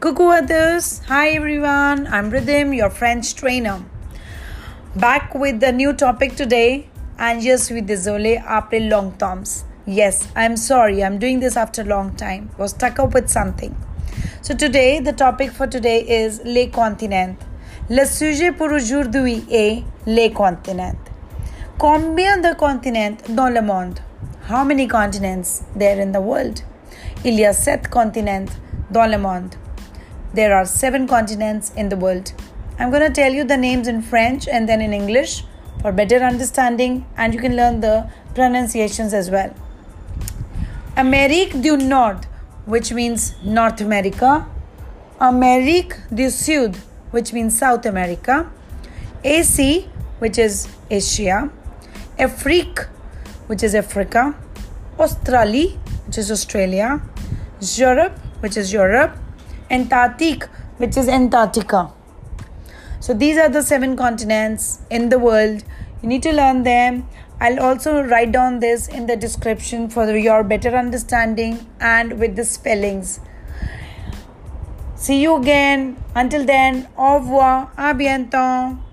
Cuckoo others, hi everyone, I'm Rhythm, your French trainer. Back with the new topic today, and yes, with désolé après long temps. Yes, I'm sorry, I'm doing this after a long time. Was stuck up with something. So today, the topic for today is les continents. Le sujet pour aujourd'hui est les continents. Combien de continents dans le monde? How many continents there in the world? Il y a sept continents dans le monde. There are seven continents in the world. I'm going to tell you the names in French and then in English for better understanding, and you can learn the pronunciations as well. Amérique du Nord, which means North America. Amérique du Sud, which means South America. Asie, which is Asia. Afrique, which is Africa. Australie, which is Australia. Europe, which is Europe. Antarctique, which is Antarctica. So these are the seven continents in the world. You need to learn them. I'll also write down this in the description for your better understanding and with the spellings. See you again. Until then, au revoir. A bientôt.